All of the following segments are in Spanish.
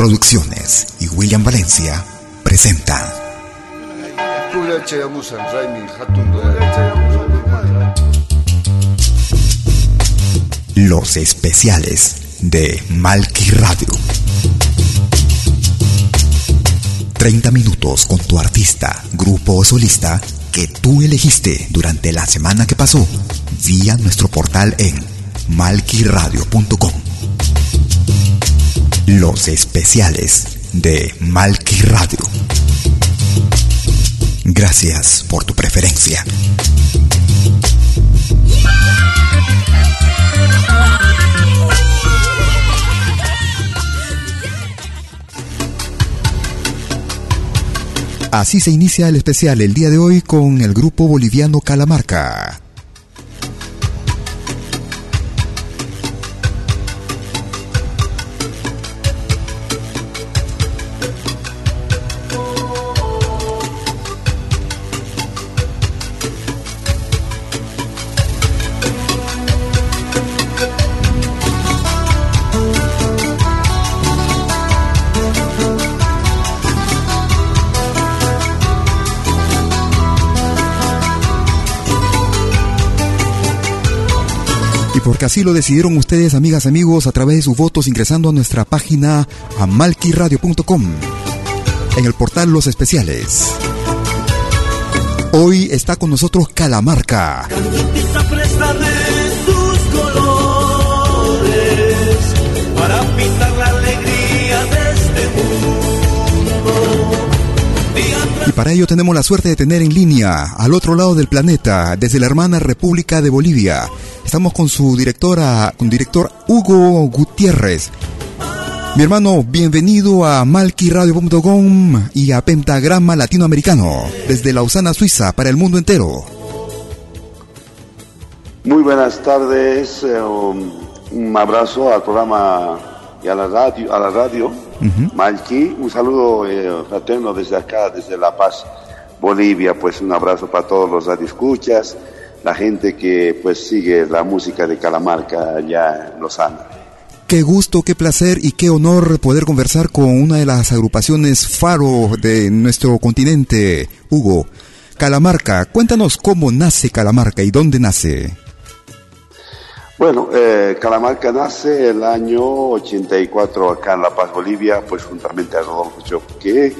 Producciones y William Valencia presentan Los especiales de Malky Radio. 30 minutos con tu artista, grupo o solista que tú elegiste durante la semana que pasó vía nuestro portal en malquiradio.com. Los especiales de Malky Radio. Gracias por tu preferencia. Así se inicia el especial el día de hoy con el grupo boliviano Calamarca. Porque así lo decidieron ustedes, amigas, amigos, a través de sus votos ingresando a nuestra página amalquiradio.com en el portal Los Especiales. Hoy está con nosotros Calamarca. Para ello tenemos la suerte de tener en línea, al otro lado del planeta, desde la hermana República de Bolivia, Estamos con su directora, con director Hugo Gutiérrez. Mi hermano, bienvenido a malquiradio.com y a Pentagrama Latinoamericano, desde Lausana, Suiza, para el mundo entero. Muy buenas tardes, eh, un abrazo al programa y a la radio, a la radio Malqui, un saludo eh, fraterno desde acá, desde La Paz, Bolivia, pues un abrazo para todos los radioescuchas la gente que pues sigue la música de Calamarca allá en Lozano. Qué gusto, qué placer y qué honor poder conversar con una de las agrupaciones faro de nuestro continente, Hugo. Calamarca, cuéntanos cómo nace Calamarca y dónde nace. Bueno, eh, Calamarca nace el año 84 acá en La Paz, Bolivia, pues juntamente a Rodolfo Choque,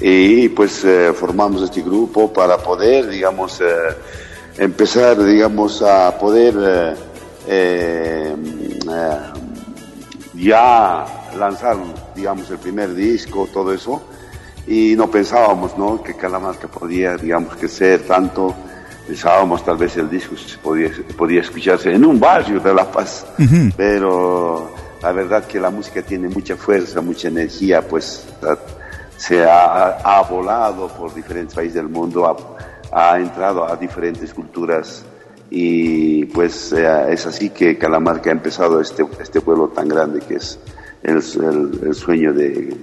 y pues eh, formamos este grupo para poder, digamos, eh, empezar, digamos, a poder eh, ya lanzar, digamos, el primer disco, todo eso, y no pensábamos, ¿no?, que Calamarca podía, digamos, que ser tanto, pensábamos tal vez el disco podía, podía escucharse en un barrio de La Paz, pero la verdad que la música tiene mucha fuerza, mucha energía, pues se ha, ha volado por diferentes países del mundo, ha entrado a diferentes culturas y pues eh, es así que Calamarca ha empezado este, este pueblo tan grande que es el, sueño de,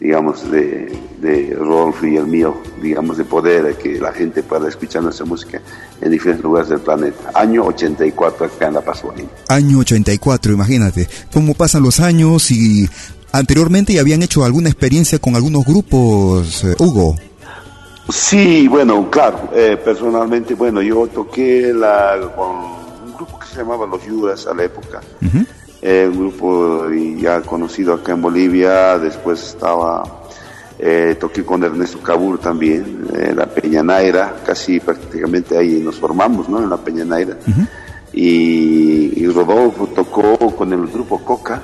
digamos, de, de Rolf y el mío, digamos, de poder que la gente pueda escuchar nuestra música en diferentes lugares del planeta. Año 84 acá en La Paz, Año 84, imagínate. ¿Cómo pasan los años y anteriormente ya habían hecho alguna experiencia con algunos grupos, eh, Hugo? Sí, bueno, claro, eh, personalmente, bueno, yo toqué la, con un grupo que se llamaba Los Yuras a la época, eh, un grupo ya conocido acá en Bolivia, después estaba, eh, toqué con Ernesto Cabur también, en la Peña Naira, casi prácticamente ahí nos formamos, ¿no? En la Peña Naira. y, y, Rodolfo tocó con el grupo Coca,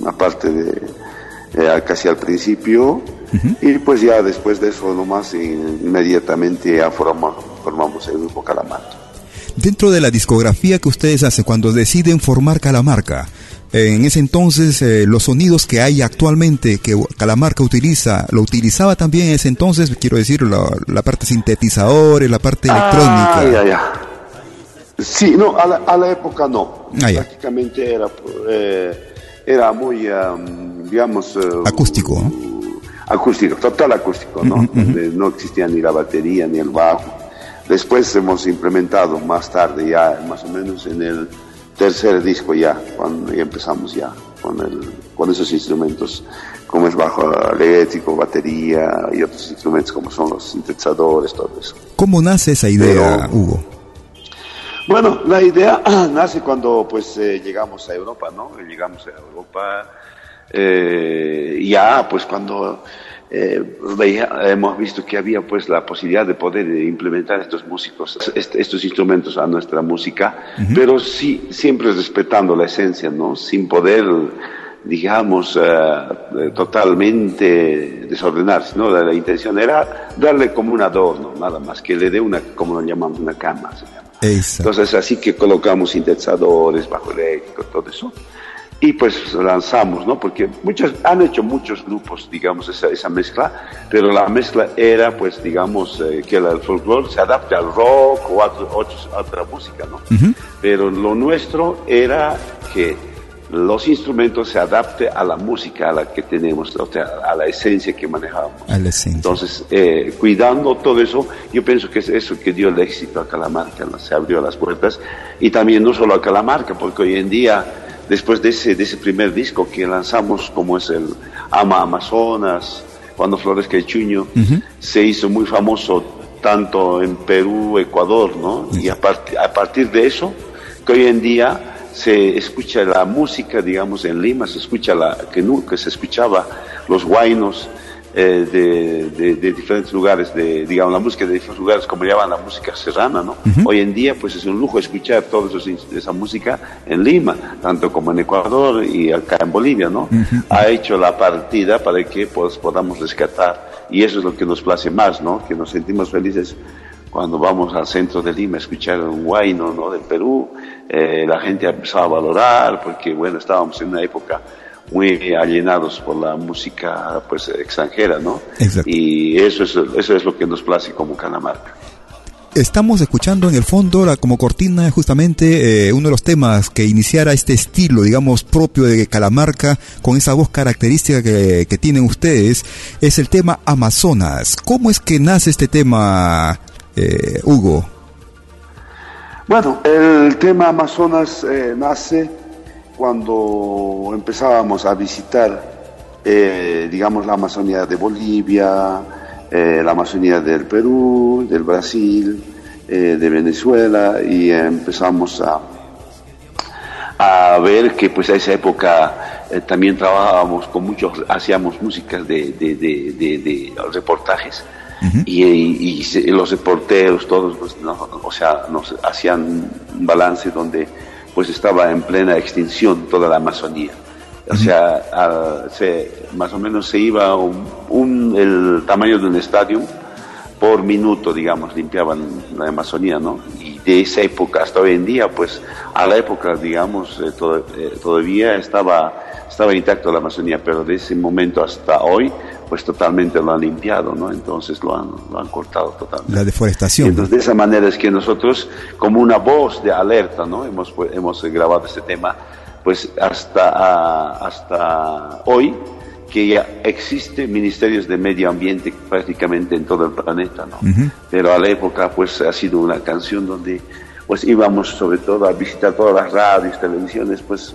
una parte de, casi al principio, y pues ya después de eso nomás inmediatamente ya formamos, el grupo Calamarca. Dentro de la discografía que ustedes hacen cuando deciden formar Calamarca, en ese entonces eh, los sonidos que hay actualmente que Calamarca utiliza, lo utilizaba también en ese entonces, quiero decir, la, parte sintetizador, la parte electrónica. Ah, ya, ya. Sí, no, a la, época no. Ah, Prácticamente era, eh, era muy, digamos... Eh, acústico acústico, total acústico, ¿no? no existía ni la batería ni el bajo. Después hemos implementado más tarde, ya más o menos en el tercer disco ya, cuando ya empezamos ya con, el, con esos instrumentos, como es bajo eléctrico, batería y otros instrumentos como son los sintetizadores, todo eso. ¿Cómo nace esa idea, Hugo? Bueno, la idea nace cuando pues eh, llegamos a Europa, ¿no? Llegamos a Europa, eh, ya pues cuando eh, hemos visto que había pues la posibilidad de poder implementar estos músicos, estos instrumentos a nuestra música, pero sí siempre respetando la esencia, ¿no? Sin poder digamos, eh, totalmente desordenarse, ¿no? La, intención era darle como un adorno, nada más, que le dé una, como lo llamamos, una cama. Entonces, así que colocamos sintetizadores, bajo eléctrico, todo eso y pues lanzamos, ¿no? Porque muchos, han hecho muchos grupos, digamos, esa, esa mezcla, pero la mezcla era, pues, digamos, eh, que el folclore se adapte al rock o a, otra música, ¿no? Pero lo nuestro era que los instrumentos se adapten a la música a la que tenemos, o sea, a la esencia que manejamos. Entonces, eh, cuidando todo eso, yo pienso que es eso que dio el éxito a Calamarca, ¿no? se abrió las puertas, y también no solo a Calamarca, porque hoy en día después de ese, de ese primer disco que lanzamos, como es el Ama Amazonas, Cuando Florezca el Chuño, se hizo muy famoso tanto en Perú, Ecuador, ¿no? Y a, a partir de eso, que hoy en día se escucha la música, digamos, en Lima, se escucha la que nunca se escuchaba, los guainos, eh, de, de, diferentes lugares, de, digamos, la música de diferentes lugares, como llaman la música serrana, ¿no? Hoy en día, pues es un lujo escuchar toda esa música en Lima, tanto como en Ecuador y acá en Bolivia, ¿no? Ha hecho la partida para que pues, podamos rescatar, y eso es lo que nos place más, ¿no? Que nos sentimos felices cuando vamos al centro de Lima a escuchar un guayno, ¿no? Del Perú, eh, la gente ha empezado a valorar, porque, bueno, estábamos en una época muy alienados por la música pues extranjera, ¿no? Y eso es, eso es lo que nos place como Calamarca. Estamos escuchando en el fondo como cortina justamente eh, uno de los temas que iniciara este estilo, digamos, propio de Calamarca, con esa voz característica que, que tienen ustedes, es el tema Amazonas. ¿Cómo es que nace este tema, eh, Hugo? Bueno, el tema Amazonas eh, nace cuando empezábamos a visitar, eh, digamos, la Amazonía de Bolivia, eh, la Amazonía del Perú, del Brasil, eh, de Venezuela, y empezamos a, a ver que pues a esa época también trabajábamos con muchos, hacíamos músicas de, reportajes. Y, los reporteros, todos, pues, o sea, nos hacían un balance donde pues estaba en plena extinción toda la Amazonía. O sea, se, más o menos se iba un, el tamaño de un estadio por minuto, digamos, limpiaban la Amazonía, ¿no? Y de esa época hasta hoy en día, pues a la época, digamos, eh, eh, todavía estaba, estaba intacto la Amazonía, pero de ese momento hasta hoy, pues totalmente lo han limpiado, ¿no? Entonces lo han, lo han cortado totalmente. La deforestación. entonces de esa manera es que nosotros, como una voz de alerta, ¿no? Hemos, pues, hemos grabado este tema, pues hasta, hasta hoy, que ya existe ministerios de medio ambiente prácticamente en todo el planeta, ¿no? Pero a la época, pues ha sido una canción donde, pues íbamos sobre todo a visitar todas las radios, televisiones, pues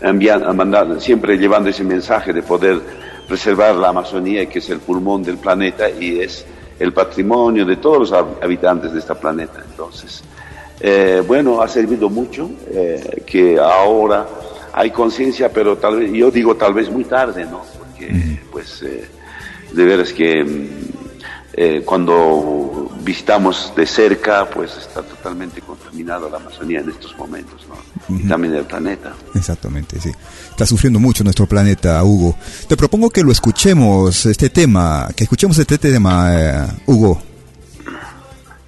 enviando, mandando, siempre llevando ese mensaje de poder preservar la Amazonía, que es el pulmón del planeta y es el patrimonio de todos los habitantes de este planeta. Entonces, eh, bueno, ha servido mucho eh, que ahora hay conciencia, pero tal vez, yo digo tal vez muy tarde, ¿no? Porque, pues, eh, de veras que mm, cuando visitamos de cerca, pues está totalmente contaminado la Amazonía en estos momentos, ¿no? Y también el planeta. Exactamente, sí está sufriendo mucho nuestro planeta, Hugo. Te propongo que lo escuchemos, este tema, que escuchemos este tema, eh, Hugo.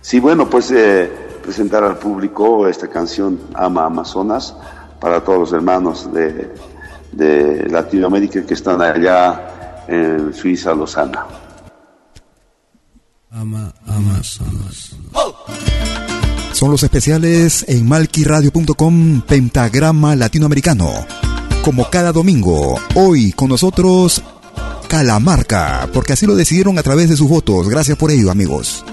Sí, bueno, pues eh, presentar al público esta canción Ama Amazonas para todos los hermanos de, de Latinoamérica que están allá en Suiza, Lozana. Ama Amazonas. Son los especiales en malquiradio.com Pentagrama Latinoamericano como cada domingo. Hoy con nosotros Calamarca, porque así lo decidieron a través de sus votos. Gracias por ello, amigos.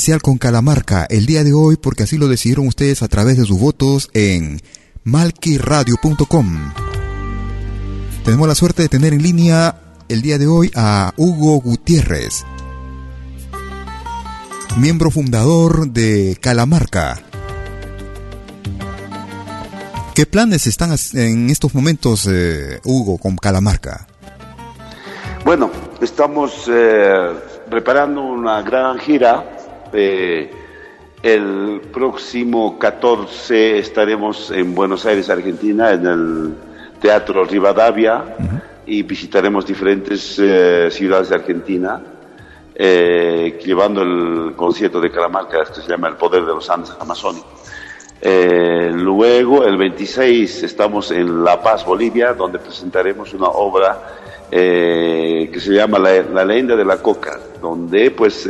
Especial con Calamarca el día de hoy porque así lo decidieron ustedes a través de sus votos en malquiradio.com. Tenemos la suerte de tener en línea el día de hoy a Hugo Gutiérrez, miembro fundador de Calamarca. ¿Qué planes están en estos momentos, eh, Hugo, con Calamarca? Bueno, estamos eh, preparando una gran gira. Eh, el próximo 14 estaremos en Buenos Aires, Argentina, en el Teatro Rivadavia y visitaremos diferentes eh, ciudades de Argentina, eh, llevando el concierto de Calamarca, que se llama El Poder de los Andes Amazónicos. luego, el 26, estamos en La Paz, Bolivia, donde presentaremos una obra que se llama la, la, leyenda de la coca donde pues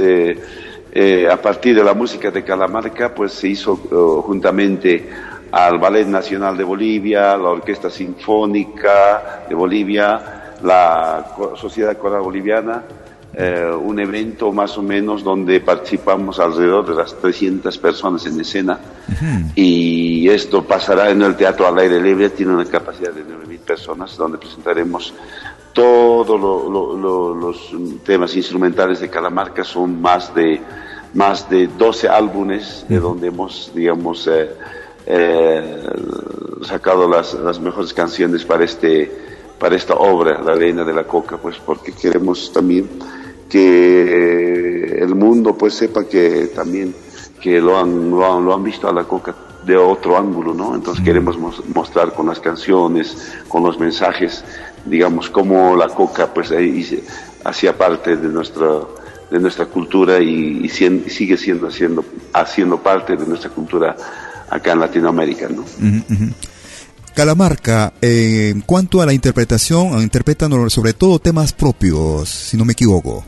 eh, eh, a partir de la música de Calamarca pues se hizo eh, juntamente al Ballet Nacional de Bolivia, la Orquesta Sinfónica de Bolivia, la Sociedad Coral Boliviana, un evento más o menos donde participamos alrededor de las 300 personas en escena. Y esto pasará en el Teatro al Aire Libre, tiene una capacidad de 9.000 personas donde presentaremos todos los temas instrumentales de Calamarca son más de más de 12 álbumes de donde hemos digamos eh, eh, sacado las, las, mejores canciones para este para esta obra La Reina de la Coca pues porque queremos también que el mundo pues sepa que también que lo han, lo han, lo han visto a la coca de otro ángulo, ¿no? Entonces queremos mostrar con las canciones, con los mensajes, digamos, cómo la coca pues ahí hacía parte de nuestra de nuestra cultura y, sigue siendo haciendo, haciendo parte de nuestra cultura acá en Latinoamérica, ¿no? Calamarca, eh, en cuanto a la interpretación, interpretan sobre todo temas propios, si no me equivoco.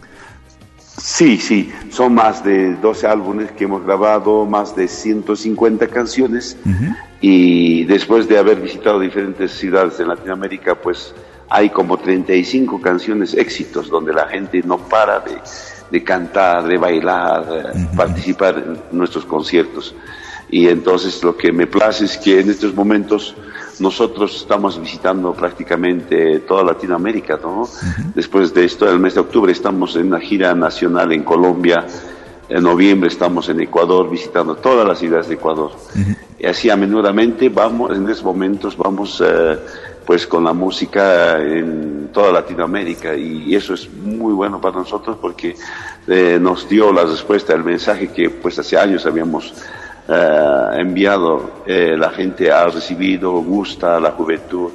Sí, sí, son más de 12 álbumes que hemos grabado, más de 150 canciones y después de haber visitado diferentes ciudades en Latinoamérica, pues hay como 35 canciones éxitos donde la gente no para de, cantar, de bailar, participar en nuestros conciertos. Y entonces lo que me place es que en estos momentos nosotros estamos visitando prácticamente toda Latinoamérica, ¿no? Después de esto, el mes de octubre estamos en una gira nacional en Colombia, en noviembre estamos en Ecuador visitando todas las ciudades de Ecuador. Y así a menudamente vamos, en estos momentos vamos eh, pues con la música en toda Latinoamérica y eso es muy bueno para nosotros porque eh, nos dio la respuesta, el mensaje que pues hace años habíamos eh, enviado, eh, la gente ha recibido, gusta la juventud.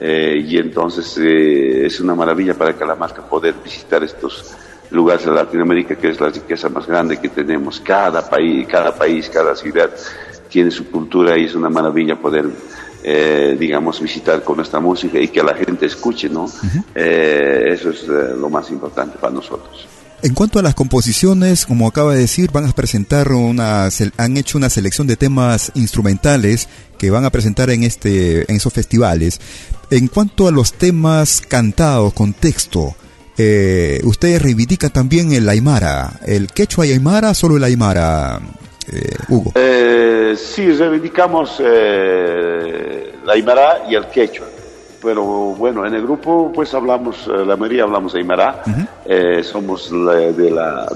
y entonces es una maravilla para Calamarca poder visitar estos lugares de Latinoamérica, que es la riqueza más grande que tenemos. Cada país, cada país, cada ciudad tiene su cultura y es una maravilla poder eh, digamos, visitar con nuestra música y que la gente escuche, ¿no? Eh, eso es eh, lo más importante para nosotros. En cuanto a las composiciones, como acaba de decir, van a presentar una, han hecho una selección de temas instrumentales que van a presentar en este, en esos festivales. En cuanto a los temas cantados con texto, ustedes reivindican también el aymara, el quechua y aymara, solo el aymara, eh, Hugo? Eh, sí, reivindicamos eh, la Aymara y el quechua. Pero bueno, en el grupo pues hablamos, eh, la mayoría hablamos Aymara. somos de la,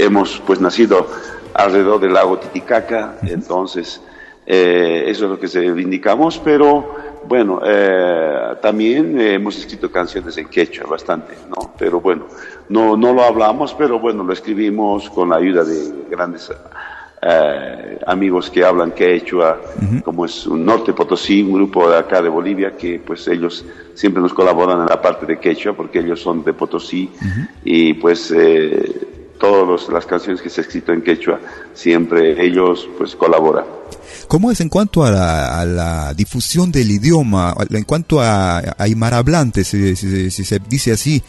hemos pues nacido alrededor del lago Titicaca, entonces eso es lo que reivindicamos, pero bueno, también hemos escrito canciones en quechua bastante, ¿no? Pero bueno, no, no lo hablamos, pero bueno, lo escribimos con la ayuda de grandes eh, amigos que hablan quechua, como es un Norte Potosí, un grupo de acá de Bolivia, que pues ellos siempre nos colaboran en la parte de quechua, porque ellos son de Potosí, y pues eh, todas las canciones que se han escrito en quechua, siempre ellos pues colaboran. ¿Cómo es en cuanto a la, difusión del idioma, en cuanto a, a hablantes, si, si, se dice así?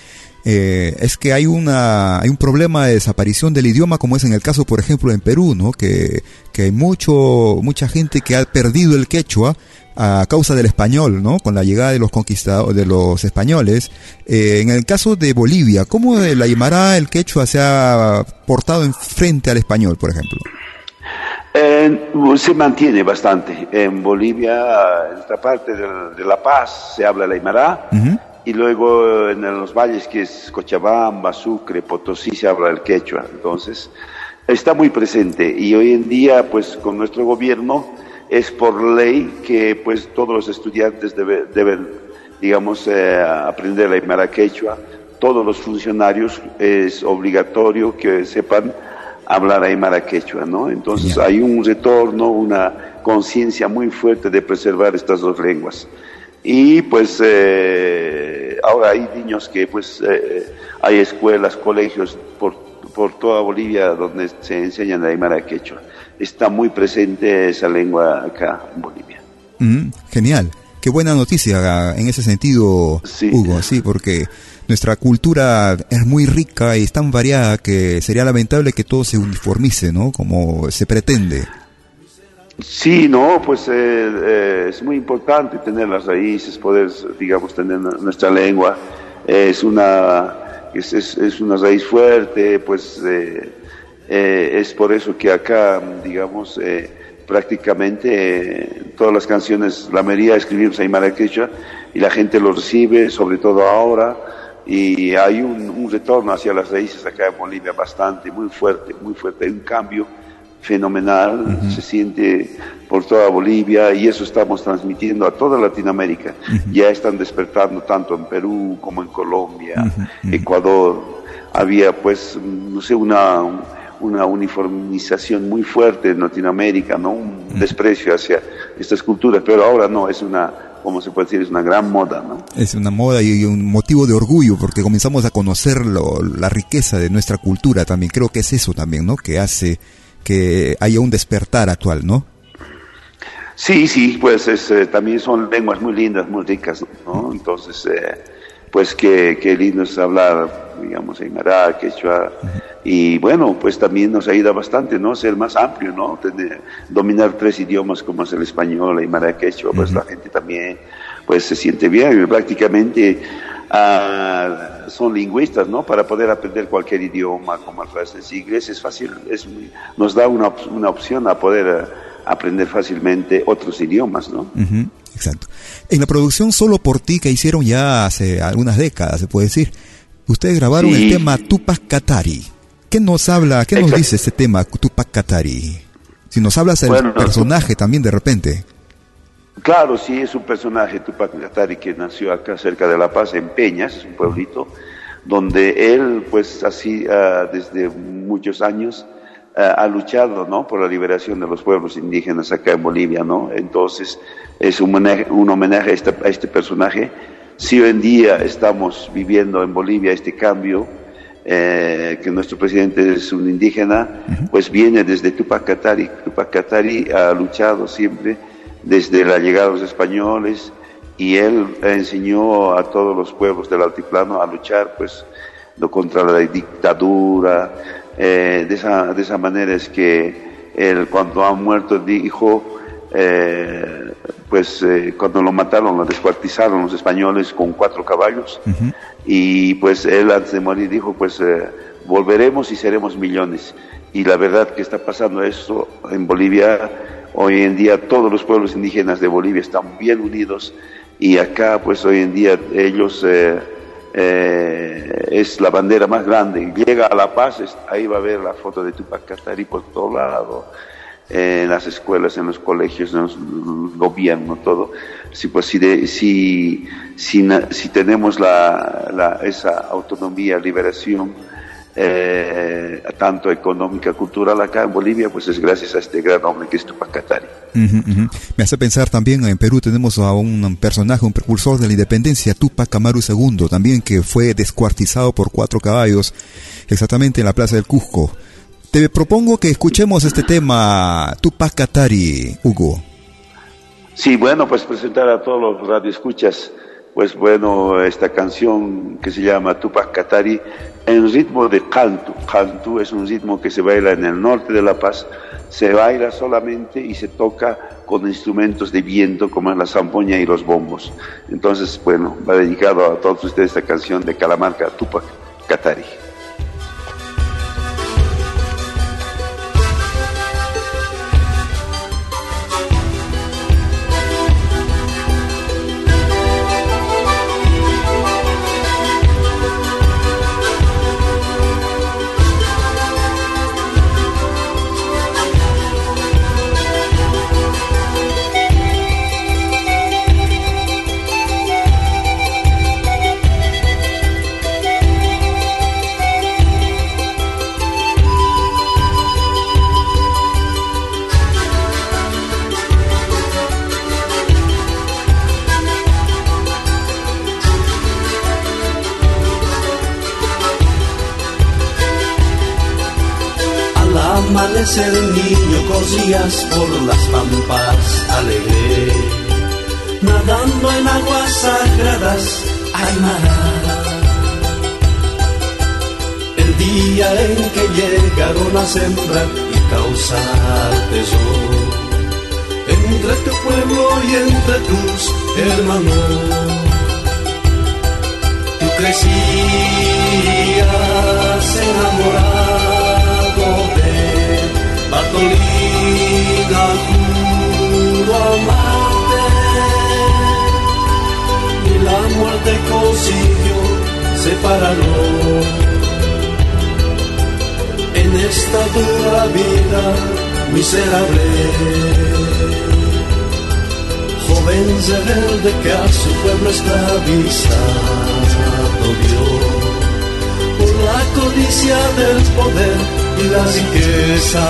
Eh, es que hay una hay un problema de desaparición del idioma como es en el caso por ejemplo en Perú no que, que hay mucho mucha gente que ha perdido el quechua a causa del español no con la llegada de los conquistadores de los españoles. Eh, en el caso de Bolivia cómo el aymara el quechua se ha portado en frente al español por ejemplo se mantiene bastante. En Bolivia, en esta parte de, La Paz, se habla el aymara y luego en los valles que es Cochabamba, Sucre, Potosí se habla el quechua, entonces está muy presente y hoy en día pues con nuestro gobierno es por ley que pues todos los estudiantes deben digamos eh, aprender la Aymara quechua, todos los funcionarios es obligatorio que sepan hablar Aymara quechua, ¿no? Entonces hay un retorno, una conciencia muy fuerte de preservar estas dos lenguas. Y pues eh, ahora hay niños que pues eh, hay escuelas, colegios por, por toda Bolivia donde se enseñan la Aymara Quechua. Está muy presente esa lengua acá en Bolivia. Mm, genial. Qué buena noticia en ese sentido, Hugo, sí, porque nuestra cultura es muy rica y es tan variada que sería lamentable que todo se uniformice, ¿no? Como se pretende. Sí, no, pues eh, eh, es muy importante tener las raíces, poder, digamos, tener nuestra lengua. es una es, es, una raíz fuerte, pues eh, es por eso que acá, digamos, prácticamente todas las canciones, la mayoría escribimos en quechua y la gente lo recibe, sobre todo ahora, y hay un, un retorno hacia las raíces acá en Bolivia bastante, muy fuerte, muy fuerte, hay un cambio fenomenal, se siente por toda Bolivia y eso estamos transmitiendo a toda Latinoamérica. Ya están despertando tanto en Perú como en Colombia, Ecuador. Había pues, no sé, una, una uniformización muy fuerte en Latinoamérica, ¿no? Un desprecio hacia estas culturas, pero ahora no, es una, como se puede decir, es una gran moda, ¿no? Es una moda y un motivo de orgullo porque comenzamos a conocer la riqueza de nuestra cultura también. Creo que es eso también, ¿no? Que hace que haya un despertar actual, ¿no? Sí, sí, pues eh, también son lenguas muy lindas, muy ricas, ¿no? Entonces, eh, pues qué, qué, lindo es hablar, digamos, en Ará, Quechua, y bueno, pues también nos ayuda bastante, ¿no? Ser más amplio, ¿no? Tener, dominar tres idiomas como es el español, y Mara, Quechua, pues la gente también, pues se siente bien, prácticamente Ah, son lingüistas, ¿no? Para poder aprender cualquier idioma, como el francés y inglés, es fácil, es nos da una, una opción a poder eh, aprender fácilmente otros idiomas, ¿no? exacto. En la producción Solo por ti que hicieron ya hace algunas décadas, se puede decir, ustedes grabaron el tema Tupac Katari. ¿Qué nos habla, qué nos dice este tema Tupac Katari? Si nos hablas del personaje también de repente. Claro, sí, es un personaje, Tupac Katari, que nació acá cerca de La Paz, en Peñas, es un pueblito, donde él, pues así, ah, desde muchos años, ha luchado, ¿no? Por la liberación de los pueblos indígenas acá en Bolivia, ¿no? Entonces, es un homenaje, un homenaje a, este, a este personaje. Si hoy en día estamos viviendo en Bolivia este cambio, eh, que nuestro presidente es un indígena, pues viene desde Tupac Katari. Tupac Katari ha luchado siempre desde la llegada de los españoles y él enseñó a todos los pueblos del altiplano a luchar pues contra la dictadura. Eh, de, esa, de esa manera es que él cuando ha muerto dijo, eh, pues cuando lo mataron, lo descuartizaron los españoles con cuatro caballos. Y pues él antes de morir dijo, pues eh, volveremos y seremos millones. Y la verdad que está pasando esto en Bolivia, hoy en día todos los pueblos indígenas de Bolivia están bien unidos y acá pues hoy en día ellos eh, eh, es la bandera más grande. Llega a La Paz, ahí va a ver la foto de Tupac Katari por todo lado en las escuelas, en los colegios, en el gobierno, todo. Si, pues, si, de, si, si, si, tenemos la, la, esa autonomía, liberación, eh, tanto económica, cultural acá en Bolivia, pues es gracias a este gran hombre que es Tupac Katari. Uh -huh, uh -huh. Me hace pensar también en Perú tenemos a un personaje, un precursor de la independencia, Tupac Amaru II, también que fue descuartizado por cuatro caballos, exactamente en la plaza del Cusco. Te propongo que escuchemos este tema, Tupac Katari, Hugo. Sí, bueno, pues presentar a todos los radioescuchas, pues bueno, esta canción que se llama Tupac Katari en ritmo de canto. Canto es un ritmo que se baila en el norte de La Paz, se baila solamente y se toca con instrumentos de viento como la zampoña y los bombos. Entonces, bueno, va dedicado a todos ustedes esta canción de Calamarca, Tupac Katari. Corrías por las pampas alegre, nadando en aguas sagradas, Aymara. El día en que llegaron a sembrar y causar tesoro entre tu pueblo y entre tus hermanos. Tú crecías enamorado En esta dura vida miserable joven rebelde que a su pueblo esclavizado vio por la codicia del poder y la riqueza.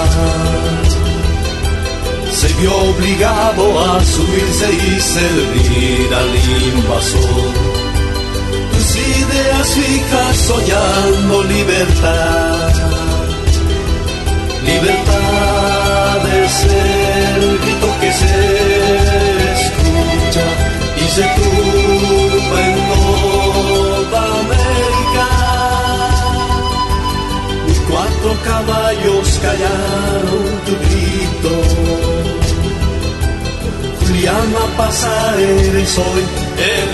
Se vio obligado a subirse y servir al invasor. Ideas fijas soñando libertad. Libertad es el grito que se y se turba en toda América. Y cuatro caballos callaron tu grito. Juliana pasa eres hoy el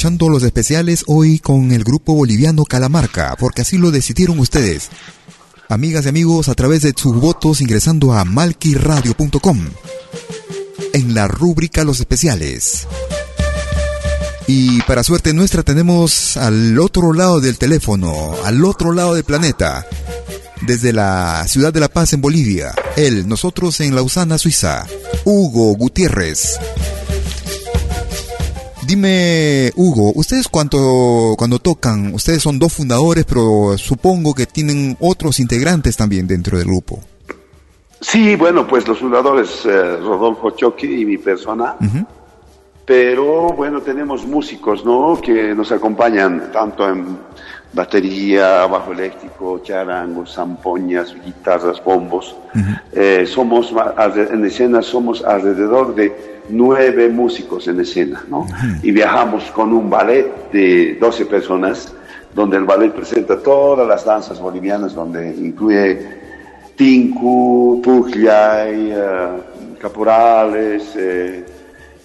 escuchando los especiales hoy con el grupo boliviano Calamarca, porque así lo decidieron ustedes. Amigas y amigos, a través de sus votos ingresando a malquiradio.com en la rúbrica Los especiales. Y para suerte nuestra tenemos al otro lado del teléfono, al otro lado del planeta, desde la ciudad de La Paz en Bolivia, él, nosotros en Lausana, Suiza, Hugo Gutiérrez. Dime, Hugo, ustedes cuando, cuando tocan, ustedes son dos fundadores, pero supongo que tienen otros integrantes también dentro del grupo. Sí, bueno, pues los fundadores, eh, Rodolfo Choqui y mi persona, pero bueno, tenemos músicos, ¿no? Que nos acompañan tanto en batería, bajo eléctrico, charangos, zampoñas, guitarras, bombos. Eh, somos, en escena somos alrededor de nueve músicos en escena, ¿no? Y viajamos con un ballet de 12 personas, donde el ballet presenta todas las danzas bolivianas, donde incluye tinku, puglia, uh, caporales, eh,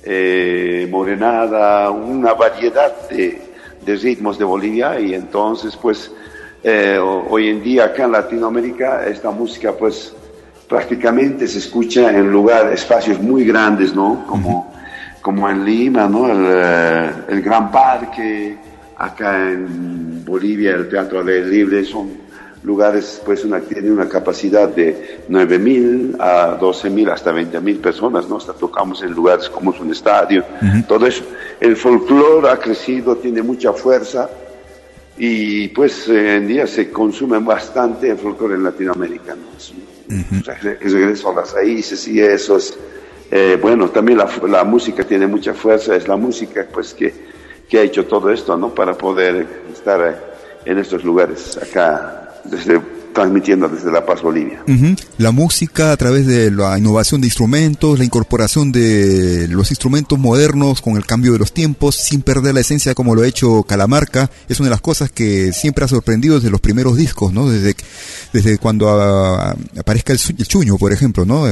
eh, morenada, una variedad de, de, ritmos de Bolivia y entonces pues eh, hoy en día acá en Latinoamérica esta música pues prácticamente se escucha en lugares, espacios muy grandes, ¿no? Como, como en Lima, ¿no? El, eh, el, Gran Parque, acá en Bolivia el Teatro del Libre, son lugares, pues una, tiene una capacidad de 9.000 a 12.000 hasta 20.000 personas, ¿no? Hasta tocamos en lugares como es un estadio, todo eso. El folclore ha crecido, tiene mucha fuerza y pues en día se consume bastante el folclore en Latinoamérica, ¿no? Es, regreso a las raíces y eso es, eh, bueno, también la, la, música tiene mucha fuerza, es la música pues que, que ha hecho todo esto, ¿no? Para poder estar en estos lugares acá desde, transmitiendo desde La Paz, Bolivia. La música a través de la innovación de instrumentos, la incorporación de los instrumentos modernos con el cambio de los tiempos, sin perder la esencia como lo ha hecho Calamarca, es una de las cosas que siempre ha sorprendido desde los primeros discos, ¿no? Desde, desde cuando aparezca el, el, chuño, por ejemplo, ¿no?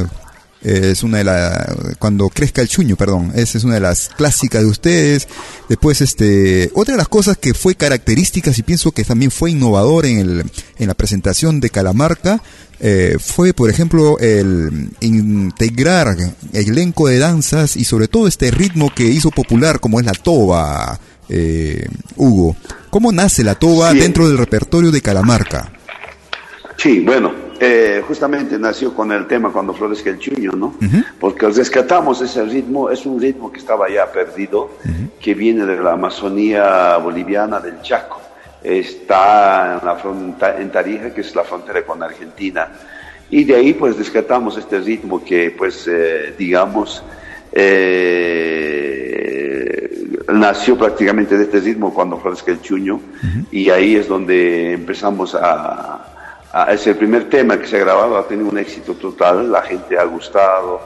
Es una de las cuando crezca el chuño, perdón, esa es una de las clásicas de ustedes. Después este otra de las cosas que fue características y pienso que también fue innovador en el en la presentación de Calamarca eh, fue por ejemplo el integrar el elenco de danzas y sobre todo este ritmo que hizo popular como es la toba, eh, Hugo. ¿Cómo nace la toba dentro del repertorio de Calamarca? Sí, bueno, eh, justamente nació con el tema cuando florezca el chuño, ¿no? Porque rescatamos ese ritmo, es un ritmo que estaba ya perdido, que viene de la Amazonía boliviana del Chaco. Está en, la frontera, en Tarija, que es la frontera con Argentina. Y de ahí pues rescatamos este ritmo que pues eh, digamos eh, nació prácticamente de este ritmo cuando florezca el chuño y ahí es donde empezamos a, es el primer tema que se ha grabado, ha tenido un éxito total, la gente ha gustado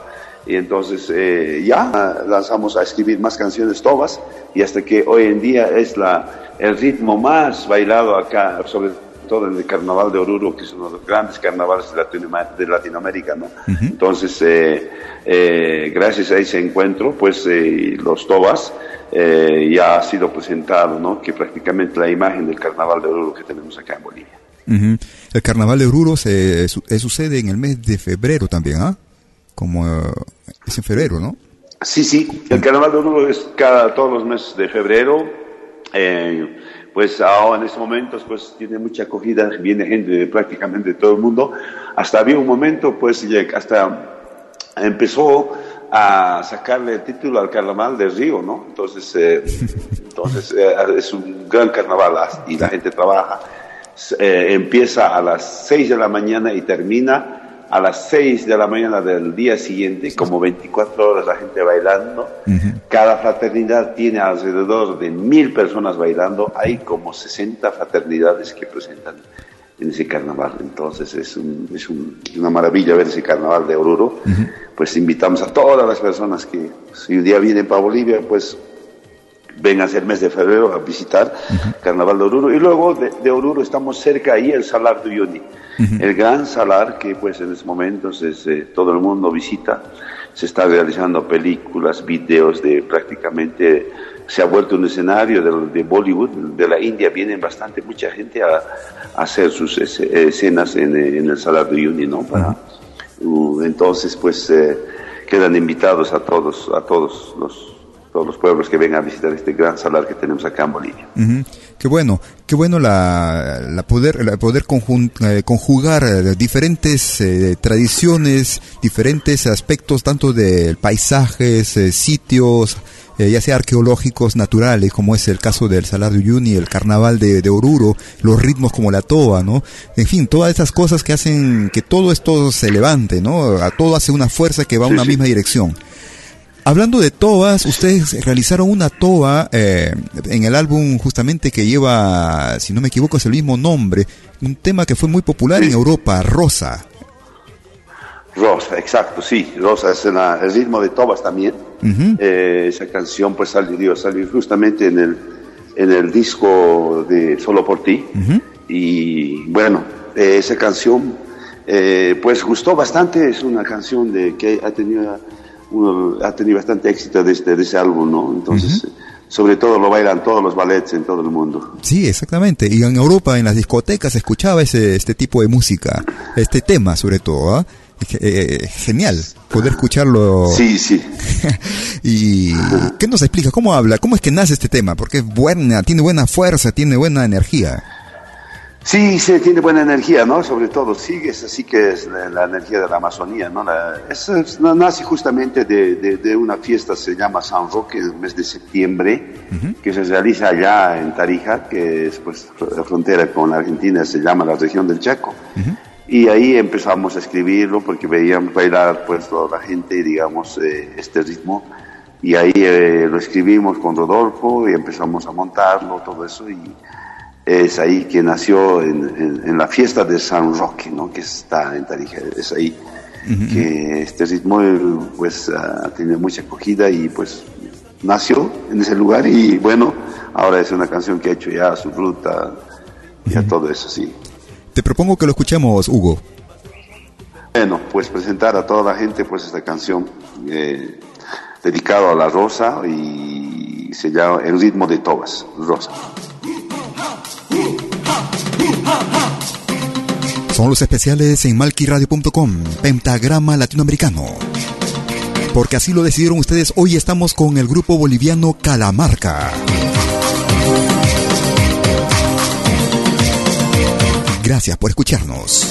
y entonces eh, ya lanzamos a escribir más canciones tobas y hasta que hoy en día es la, el ritmo más bailado acá, sobre todo en el Carnaval de Oruro, que es uno de los grandes carnavales de, Latinoamérica, ¿no? Entonces, eh, eh, gracias a ese encuentro, pues los tobas ya ha sido presentado, ¿no? Que prácticamente la imagen del Carnaval de Oruro que tenemos acá en Bolivia. El carnaval de Oruro se, sucede en el mes de febrero también, ¿ah? Como eh, es en febrero, ¿no? Sí, sí. El carnaval de Oruro es cada todos los meses de febrero. Eh, pues ahora en estos momentos pues tiene mucha acogida, viene gente de prácticamente todo el mundo. Hasta había un momento pues hasta empezó a sacarle el título al carnaval de Río, ¿no? Entonces, eh, entonces es un gran carnaval y la gente trabaja eh, empieza a las 6 de la mañana y termina a las 6 de la mañana del día siguiente, como 24 horas la gente bailando. Cada fraternidad tiene alrededor de mil personas bailando. Hay como 60 fraternidades que presentan en ese carnaval. Entonces es, un, es un, una maravilla ver ese carnaval de Oruro. Pues invitamos a todas las personas que si un día vienen para Bolivia, pues ven hacia el mes de febrero a visitar Carnaval de Oruro. Y luego de, Oruro estamos cerca ahí el Salar de Uyuni, el gran salar que pues en estos momentos es, eh, todo el mundo visita. se está realizando películas, videos de prácticamente, se ha vuelto un escenario de, Bollywood, de la India, vienen bastante, mucha gente a, hacer sus escenas en, el Salar de Uyuni, ¿no? Para, uh, entonces, pues, eh, quedan invitados a todos, a todos los todos los pueblos que vengan a visitar este gran salar que tenemos acá en Bolivia. Qué bueno, qué bueno la, la poder, la poder eh, conjugar eh, diferentes eh, tradiciones, diferentes aspectos, tanto de paisajes, sitios, ya sea arqueológicos, naturales, como es el caso del Salar de Uyuni, el carnaval de, de, Oruro, los ritmos como la toa, ¿no? En fin, todas esas cosas que hacen que todo esto se levante, ¿no? A todo hace una fuerza que va a una misma dirección. Hablando de tobas, ustedes realizaron una toba eh, en el álbum justamente que lleva, si no me equivoco, es el mismo nombre, un tema que fue muy popular en Europa, Rosa. Rosa, exacto, sí, Rosa es el ritmo de tobas también. Eh, esa canción pues salió, salió justamente en el, en el disco de Solo por ti. Y bueno, eh, esa canción pues gustó bastante, es una canción de que ha tenido uno ha tenido bastante éxito de, este, de ese álbum, ¿no? Entonces, sobre todo lo bailan todos los ballets en todo el mundo. Sí, exactamente. Y en Europa, en las discotecas, se escuchaba ese, este tipo de música, este tema sobre todo, ¿ah? Eh, genial poder escucharlo. Sí, sí. y ¿qué nos explica? ¿Cómo habla? ¿Cómo es que nace este tema? Porque es buena, tiene buena fuerza, tiene buena energía. Sí, sí, tiene buena energía, ¿no? Sobre todo, sí, es así que es la, energía de la Amazonía, ¿no? nace justamente de, una fiesta, se llama San Roque, el mes de septiembre, que se realiza allá en Tarija, que es pues la frontera con Argentina, se llama la región del Chaco. Y ahí empezamos a escribirlo porque veíamos bailar pues toda la gente, digamos, eh, este ritmo. Y ahí eh, lo escribimos con Rodolfo y empezamos a montarlo, todo eso. Y es ahí que nació en, la fiesta de San Roque, ¿no? que está en Tarija, es ahí que este ritmo pues ha tenido mucha acogida y pues nació en ese lugar y bueno, ahora es una canción que ha hecho ya su fruta, y todo eso, sí. Te propongo que lo escuchemos, Hugo. Bueno, pues presentar a toda la gente pues esta canción eh, dedicado a la rosa y se llama El ritmo de Tobas, Rosa. Son los especiales en malquiradio.com, Pentagrama Latinoamericano. Porque así lo decidieron ustedes, hoy estamos con el grupo boliviano Calamarca. Gracias por escucharnos.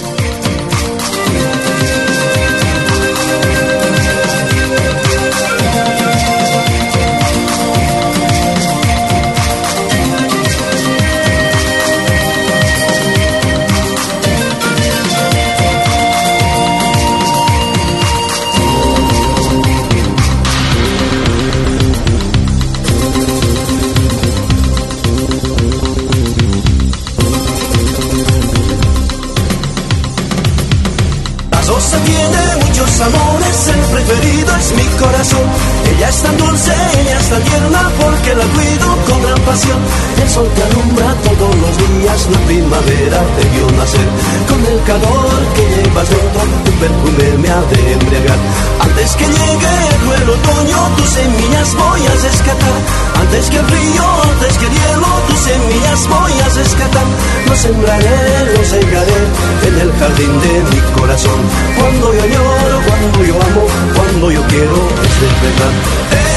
Antes que el río, antes que el hielo, tus semillas voy a rescatar. Los sembraré, los sembraré en el jardín de mi corazón. Cuando yo lloro, cuando yo amo, cuando yo quiero, es verdad.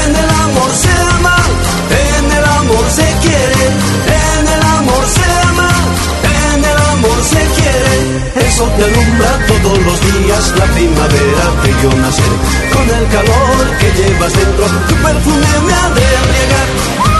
En el amor se Te alumbra todos los días, la primavera que yo nacer. Con el calor que llevas dentro, tu perfume me ha de embriagar.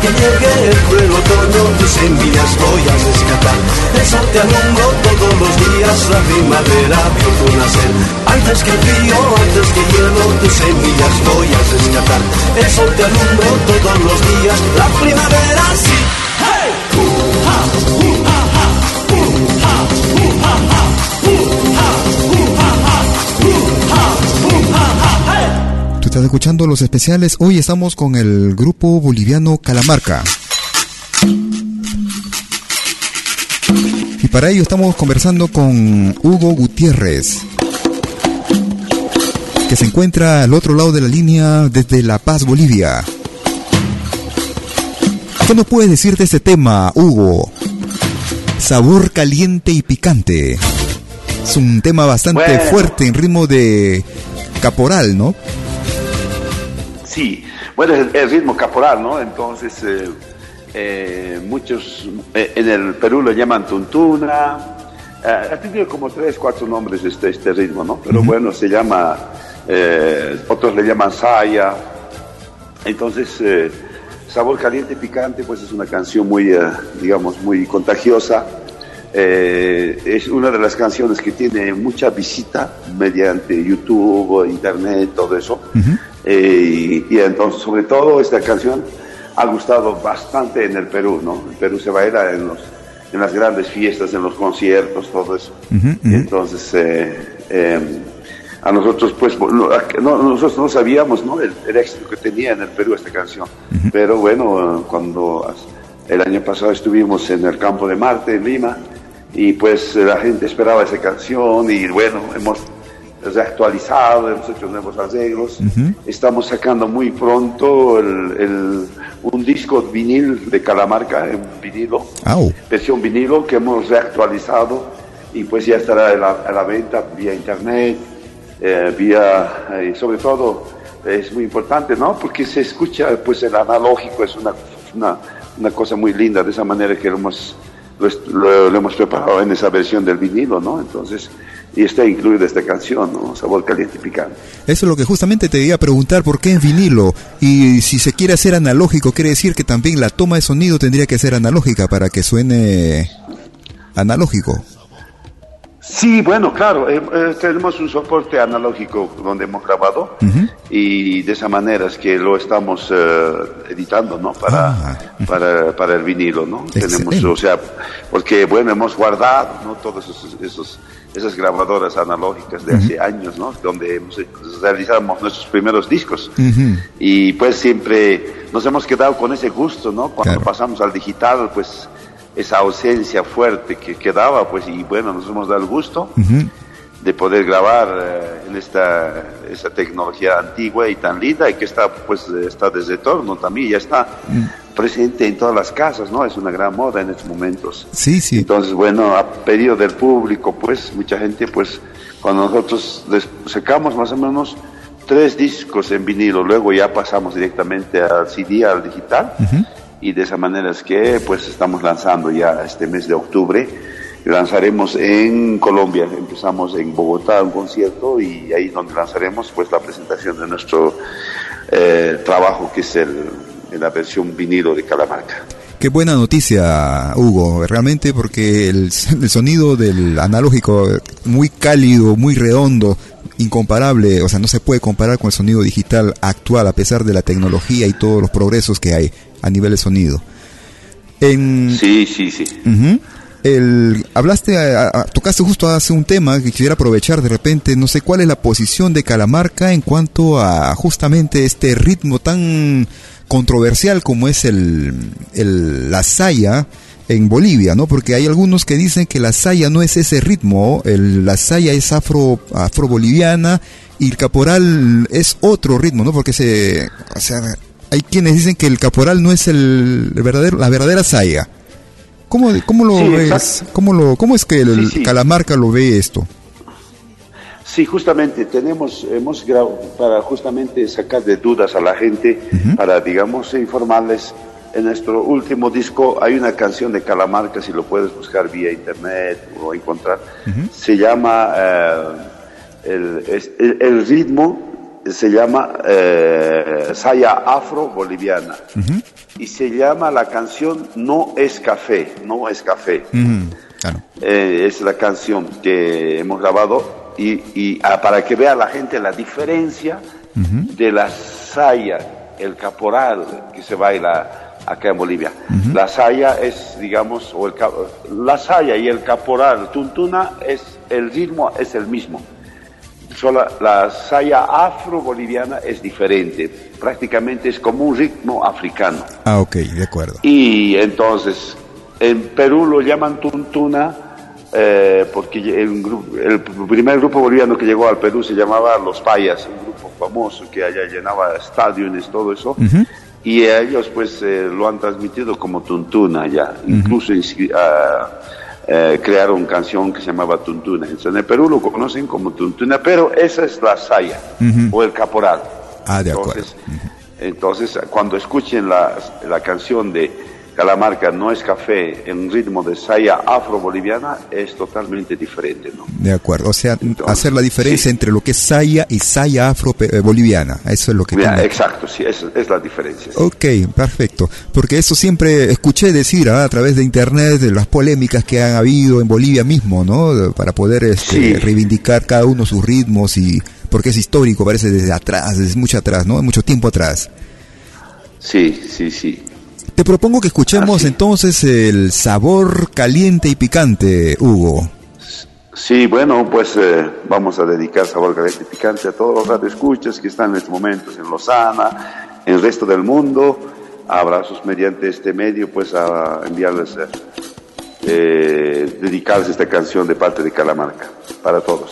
Que llegue el cruel otoño, tus semillas voy a rescatar. El sol te alumbro todos los días, la primavera vio tu nacer. Antes que el frío, antes que hielo, tus semillas voy a rescatar. El sol te todos los días, la primavera sí. Estás escuchando los especiales. Hoy estamos con el grupo boliviano Calamarca. Y para ello estamos conversando con Hugo Gutiérrez, que se encuentra al otro lado de la línea desde La Paz, Bolivia. ¿Qué nos puedes decir de este tema, Hugo? Sabor caliente y picante. Es un tema bastante Bueno. fuerte en ritmo de caporal, ¿no? Sí, bueno, es el, ritmo caporal, ¿no? Entonces, eh, eh, muchos eh, en el Perú lo llaman tuntuna. Ha tenido como tres, cuatro nombres este, este ritmo, ¿no? Pero bueno, se llama, otros le llaman saya. Entonces, Sabor Caliente Picante, pues es una canción muy, digamos, muy contagiosa. Eh, es una de las canciones que tiene mucha visita mediante YouTube, Internet, todo eso. Eh, y, y entonces, sobre todo, esta canción ha gustado bastante en el Perú, ¿no? En Perú se baila en, los, en las grandes fiestas, en los conciertos, todo eso. Entonces, eh, eh, a nosotros, pues, no, no- nosotros no sabíamos, ¿no? El, el éxito que tenía en el Perú esta canción. Pero bueno, cuando el año pasado estuvimos en el campo de Marte, en Lima, y pues la gente esperaba esa canción y bueno, hemos reactualizado, hemos hecho nuevos arreglos. Estamos sacando muy pronto el- el- un disco vinil de Calamarca, en vinilo, Au. versión vinilo que hemos reactualizado y pues ya estará a la, a la venta vía internet, eh, vía, eh, sobre todo es muy importante, ¿no? Porque se escucha, pues el analógico es una, una, una cosa muy linda, de esa manera que lo hemos, lo- lo hemos preparado en esa versión del vinilo, ¿no? Entonces, y está incluida esta canción, ¿no? Sabor caliente y picante. Eso es lo que justamente te iba a preguntar, ¿por qué en vinilo? Y si se quiere hacer analógico, quiere decir que también la toma de sonido tendría que ser analógica para que suene analógico. Sí, bueno, claro, eh, eh, tenemos un soporte analógico donde hemos grabado y de esa manera es que lo estamos eh, editando, ¿no? Para, Ah. para, para el vinilo, ¿no? Excelente. Tenemos, o sea, porque, bueno, hemos guardado, ¿no? Todos esos, esos- esas grabadoras analógicas de hace años, ¿no? Donde hemos, realizamos nuestros primeros discos. Y pues siempre nos hemos quedado con ese gusto, ¿no? Cuando Claro. pasamos al digital, pues esa ausencia fuerte que quedaba, pues y bueno, nos hemos dado el gusto de poder grabar eh, en esta, esta tecnología antigua y tan linda y que está pues está de retorno también, ya está presente en todas las casas, ¿no? Es una gran moda en estos momentos. Sí, sí. Entonces, bueno, a pedido del público, pues mucha gente, pues cuando nosotros sacamos más o menos tres discos en vinilo, luego ya pasamos directamente al CD, al digital, y de esa manera es que pues estamos lanzando ya este mes de octubre, lanzaremos en Colombia, empezamos en Bogotá un concierto y ahí donde lanzaremos pues la presentación de nuestro eh, trabajo que es el, en la versión vinilo de Calamarca. Qué buena noticia, Hugo, realmente porque el, el sonido del analógico muy cálido, muy redondo, incomparable, o sea, no se puede comparar con el sonido digital actual a pesar de la tecnología y todos los progresos que hay a nivel de sonido. En, Sí, sí, sí. El, hablaste, a- a- tocaste justo hace un tema que quisiera aprovechar de repente, no sé cuál es la posición de Calamarca en cuanto a justamente este ritmo tan controversial como es el, el- la saya en Bolivia, ¿no? Porque hay algunos que dicen que la saya no es ese ritmo, el- la saya es afro, afro-boliviana y el caporal es otro ritmo, ¿no? Porque se, o sea, hay quienes dicen que el caporal no es el, el verdadero, la verdadera saya. ¿Cómo, cómo lo Sí, ves? ¿Cómo, lo, ¿Cómo es que el Sí, sí. Calamarca lo ve esto? Sí, justamente tenemos, hemos grabado para justamente sacar de dudas a la gente, para, digamos, informarles. En nuestro último disco hay una canción de Calamarca, si lo puedes buscar vía internet o encontrar, se llama, eh, el, el, ritmo se llama eh, Saya Afro Boliviana. Y se llama la canción No es Café, No es Café. Eh, es la canción que hemos grabado y, y ah, para que vea la gente la diferencia de la saya, el caporal que se baila acá en Bolivia. La saya es, digamos, o el, la saya y el caporal tuntuna es, el ritmo es el mismo. Solo la saya afro-boliviana es diferente, prácticamente es como un ritmo africano. Ah, ok, de acuerdo. Y entonces, en Perú lo llaman tuntuna eh, porque el, el, primer grupo boliviano que llegó al Perú se llamaba Los Payas, un grupo famoso que allá llenaba estadios, todo eso. Y ellos pues eh, lo han transmitido como Tuntuna ya, incluso uh, crearon una canción que se llamaba Tuntuna. Entonces, en el Perú lo conocen como Tuntuna, pero esa es la saya o el caporal. Ah, de acuerdo. Entonces, cuando escuchen la, la canción de Calamarca no es café en ritmo de saya afro-boliviana es totalmente diferente, ¿no? De acuerdo, o sea, hacer la diferencia entre lo que es saya y saya afro-boliviana, eso es lo que... exacto, sí, es, es la diferencia. Ok, perfecto, porque eso siempre escuché decir ¿ah? a través de internet, de las polémicas que han habido en Bolivia mismo, ¿no? Para poder este, reivindicar cada uno sus ritmos y... porque es histórico, parece desde atrás, desde mucho atrás, ¿no? Mucho tiempo atrás. Sí, sí, sí. Te propongo que escuchemos entonces el sabor caliente y picante, Hugo. Sí, bueno, pues eh, vamos a dedicar sabor caliente y picante a todos los radioescuchas que están en estos momentos en Lozana, en el resto del mundo. Abrazos mediante este medio, pues a enviarles, eh, eh dedicarles esta canción de parte de Calamarca, para todos.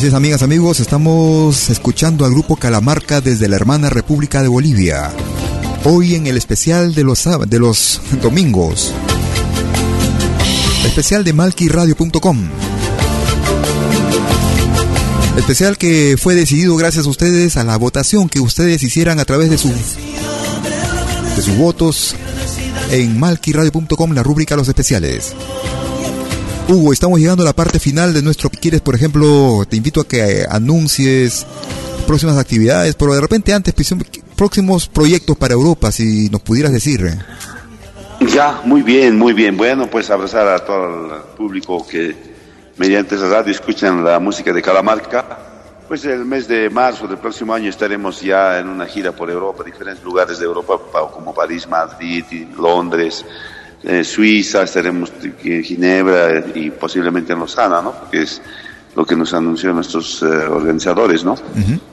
Así amigas, amigos, estamos escuchando al grupo Calamarca desde la hermana República de Bolivia. Hoy en el especial de los, de los domingos. Especial de malquiradio.com. Especial que fue decidido gracias a ustedes a la votación que ustedes hicieran a través de, su, de sus votos en malquiradio.com la rúbrica Los Especiales. Hugo, estamos llegando a la parte final de nuestro ¿Quieres, por ejemplo, te invito a que anuncies próximas actividades, pero de repente antes, pues, próximos proyectos para Europa, si nos pudieras decir. Ya, muy bien, muy bien. Bueno, pues abrazar a todo el público que mediante esa radio escuchan la música de Calamarca pues el mes de marzo del próximo año estaremos ya en una gira por Europa, diferentes lugares de Europa como París, Madrid, Londres, eh, Suiza, estaremos en Ginebra y posiblemente en Lozana, ¿no? Porque es lo que nos anunció nuestros eh, organizadores, ¿no?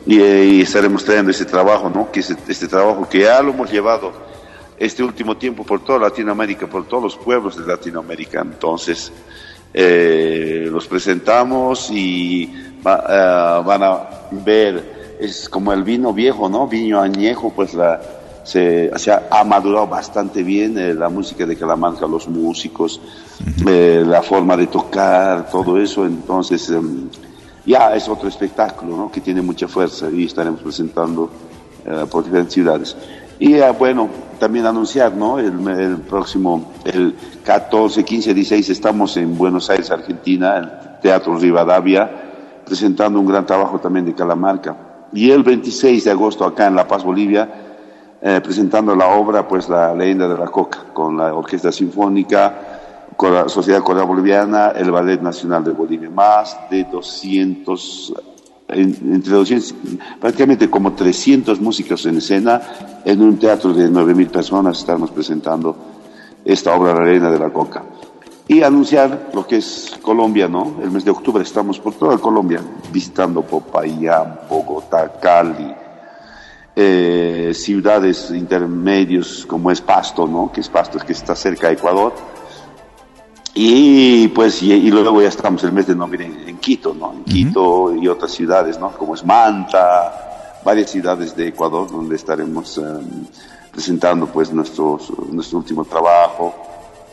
Eh, y, estaremos trayendo ese trabajo, ¿no? Que es este trabajo que ya lo hemos llevado este último tiempo por toda Latinoamérica, por todos los pueblos de Latinoamérica. Entonces, los presentamos y eh, van a ver, es como el vino viejo, ¿no? Vino añejo, pues la, se, ha madurado bastante bien eh, la música de Calamanca, los músicos, eh, la forma de tocar, todo eso, entonces em, ya es otro espectáculo, ¿no? Que tiene mucha fuerza y estaremos presentando por diferentes ciudades. Y bueno, también anunciar, ¿no? El, el, próximo, el 14, 15, 16, estamos en Buenos Aires, Argentina, el Teatro Rivadavia, presentando un gran trabajo también de Calamarca. Y el 26 de agosto acá en La Paz, Bolivia, eh, presentando la obra, pues la leyenda de la coca, con la Orquesta Sinfónica, con la Sociedad Coreana Boliviana, el Ballet Nacional de Bolivia, más de 200, entre 200, prácticamente como 300 músicos en escena, en un teatro de 9.000 personas estamos presentando esta obra, La leyenda de la coca y anunciar lo que es Colombia, ¿no? El mes de octubre estamos por toda Colombia, visitando Popayán, Bogotá, Cali, eh, ciudades intermedios como es Pasto, ¿no? Que es Pasto, que está cerca de Ecuador. Y pues, y, luego ya estamos el mes de noviembre en, Quito, ¿no? En Quito y otras ciudades, ¿no? Como es Manta, varias ciudades de Ecuador donde estaremos em, presentando pues nuestros, nuestro último trabajo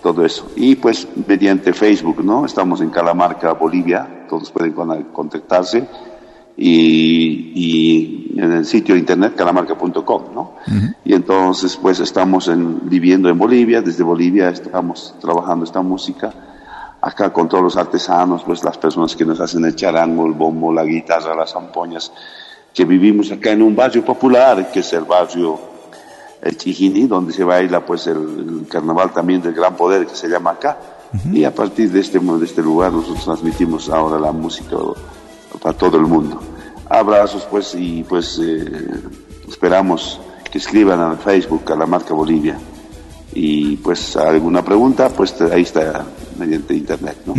todo eso. Y pues mediante Facebook, ¿no? Estamos en Calamarca, Bolivia, todos pueden contactarse y, en el sitio internet calamarca.com, ¿no? Y entonces pues estamos viviendo en Bolivia, desde Bolivia estamos trabajando esta música acá con todos los artesanos, pues las personas que nos hacen el charango, el bombo, la guitarra, las zampoñas, que vivimos acá en un barrio popular, que es el barrio el Chijini, donde se baila pues el, carnaval también del gran poder que se llama acá. Y a partir de este, de este lugar nosotros transmitimos ahora la música para todo el mundo. Abrazos pues y pues eh, esperamos que escriban al Facebook a la marca Bolivia. Y pues alguna pregunta, pues ahí está mediante internet. ¿no?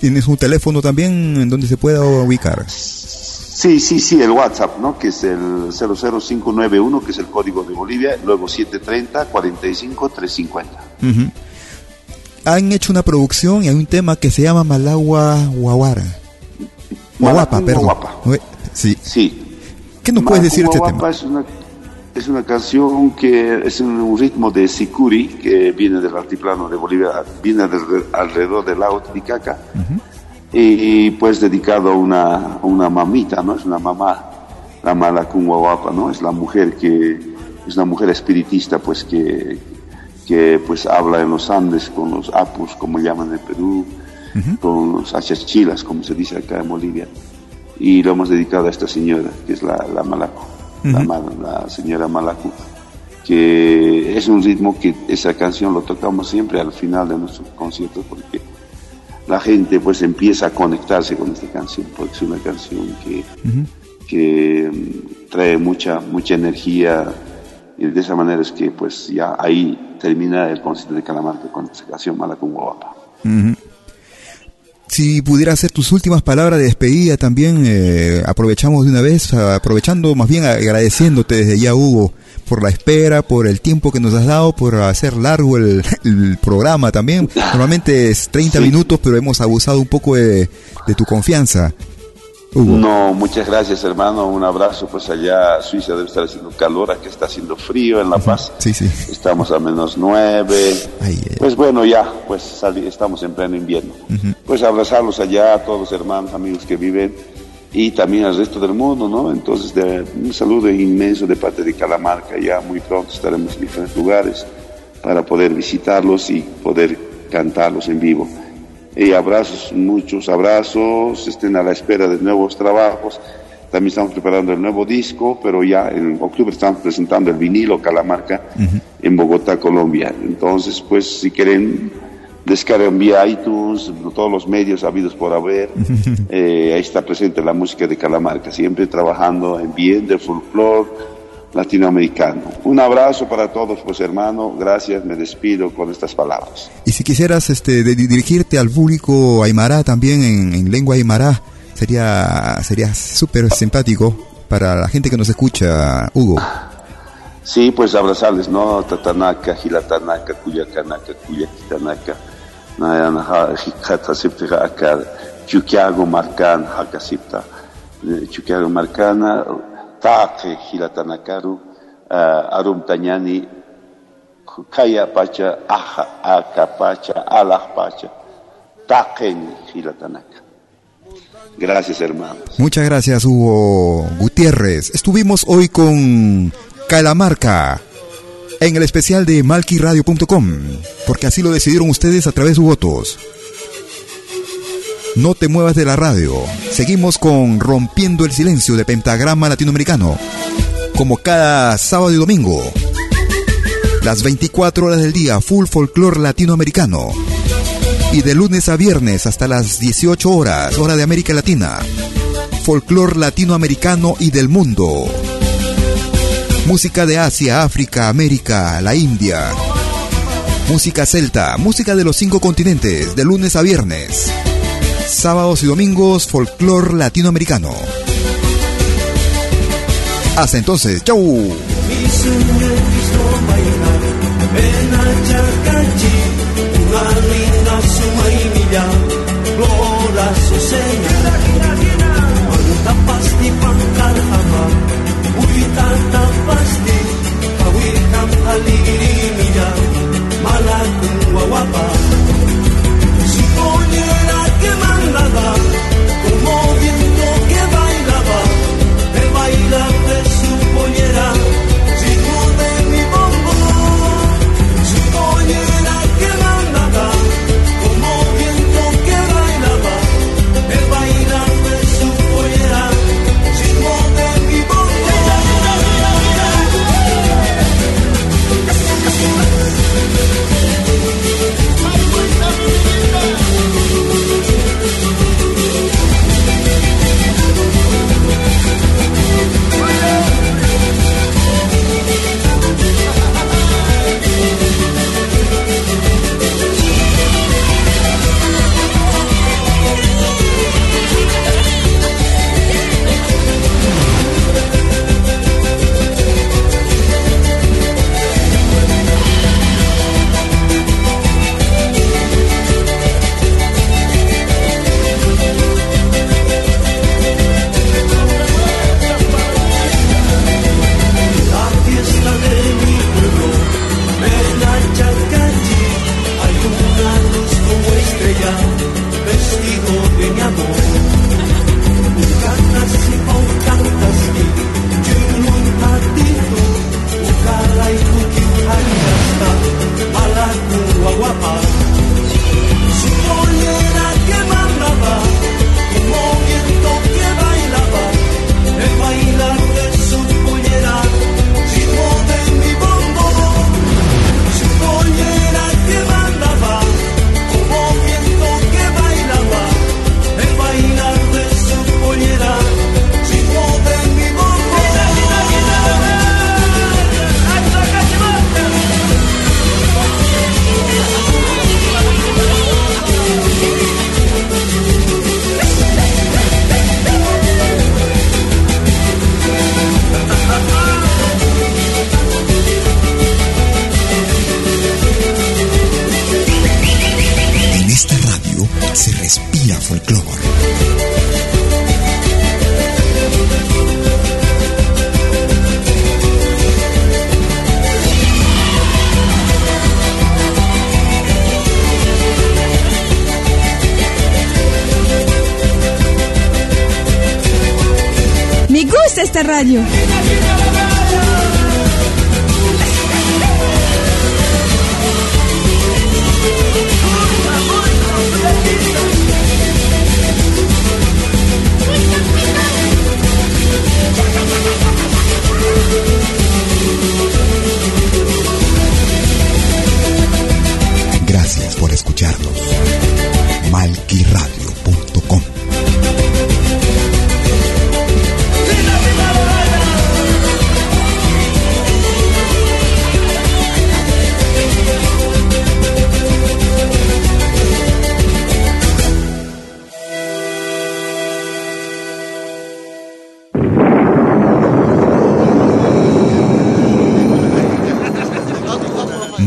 ¿Tienes un teléfono también en donde se pueda ubicar? Sí, sí, sí, el WhatsApp, ¿no? Que es el 00591, que es el código de Bolivia, luego 730 45 350. Han hecho una producción y hay un tema que se llama Malagua Guaguara. Guaguapa, perdón. Sí. sí. ¿Qué nos puedes decir de este tema? Es una, es una canción que es un ritmo de sicuri que viene del altiplano de Bolivia, viene alrededor del lago Titicaca y pues dedicado a una, una mamita, ¿no? Es una mamá, la Malacunguaguapa, ¿no? Es la mujer que, es una mujer espiritista, pues que, que pues habla en los Andes con los apus, como llaman en Perú, con los achachilas, como se dice acá en Bolivia. Y lo hemos dedicado a esta señora, que es la, la Malacu, la, la, señora Malacu, que es un ritmo que esa canción lo tocamos siempre al final de nuestros conciertos porque la gente pues empieza a conectarse con esta canción, porque es una canción que, que mm, trae mucha, mucha energía y de esa manera es que pues ya ahí termina el concierto de Calamarca con esta canción Mala con Guapa. Si pudiera hacer tus últimas palabras de despedida también, eh, aprovechamos de una vez, aprovechando más bien agradeciéndote desde ya Hugo por la espera, por el tiempo que nos has dado, por hacer largo el, programa también. Normalmente es 30 minutos, pero hemos abusado un poco de, tu confianza. Hugo. No, muchas gracias hermano, un abrazo, pues allá Suiza debe estar haciendo calor, aquí está haciendo frío en La Paz, sí, sí. estamos a menos nueve, pues bueno ya, pues estamos en pleno invierno, pues abrazarlos allá a todos los hermanos, amigos que viven y también al resto del mundo, ¿no? Entonces, de, un saludo inmenso de parte de Calamarca, ya muy pronto estaremos en diferentes lugares, para poder visitarlos y poder cantarlos en vivo. Y abrazos, muchos abrazos, estén a la espera de nuevos trabajos. También estamos preparando el nuevo disco, pero ya en octubre estamos presentando el vinilo Calamarca en Bogotá, Colombia. Entonces, pues si quieren descargan vía iTunes, todos los medios habidos por haber. Eh, ahí está presente la música de Calamarca, siempre trabajando en bien del folclore latinoamericano. Un abrazo para todos, pues hermano, gracias, me despido con estas palabras. Y si quisieras este, dirigirte al público aymara también en, lengua aymara, sería sería súper simpático para la gente que nos escucha, Hugo. Sí, pues abrazarles, ¿no? Tatanaka, Gilatanaka, Cuyacanaka, Cuyaquitanaka, Nayanaja, Jikatasipta, acá, Chuquiago Marcan, Hakasipta, Chuquiago Marcana, Taque, Gilatanakaru, Arum Tañani, Kaya Pacha, Aja, Aka Pacha, Alah Pacha, Taken, Gilatanaka. Gracias, hermanos. Muchas gracias, Hugo Gutiérrez. Estuvimos hoy con Calamarca en el especial de malquiradio.com, porque así lo decidieron ustedes a través de sus votos. No te muevas de la radio. Seguimos con Rompiendo el Silencio de Pentagrama Latinoamericano, como cada sábado y domingo. Las 24 horas del día, full folklore latinoamericano. Y de lunes a viernes hasta las 18 horas, hora de América Latina. Folklore latinoamericano y del mundo. Música de Asia, África, América, la India. Música celta, música de los cinco continentes, de lunes a viernes. Sábados y domingos, folclore latinoamericano. Hasta entonces, chau. Radio.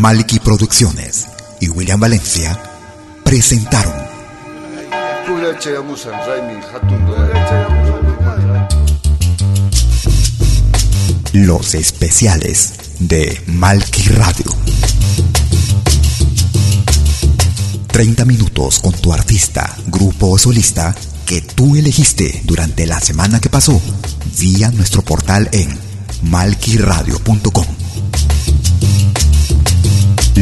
Malky Producciones y William Valencia presentaron Los especiales de Malky Radio. 30 minutos con tu artista, grupo o solista que tú elegiste durante la semana que pasó vía nuestro portal en malquiradio.com.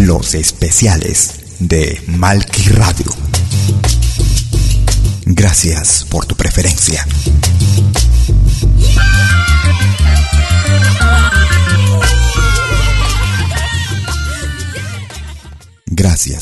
Los especiales de Malky Radio. Gracias por tu preferencia. Gracias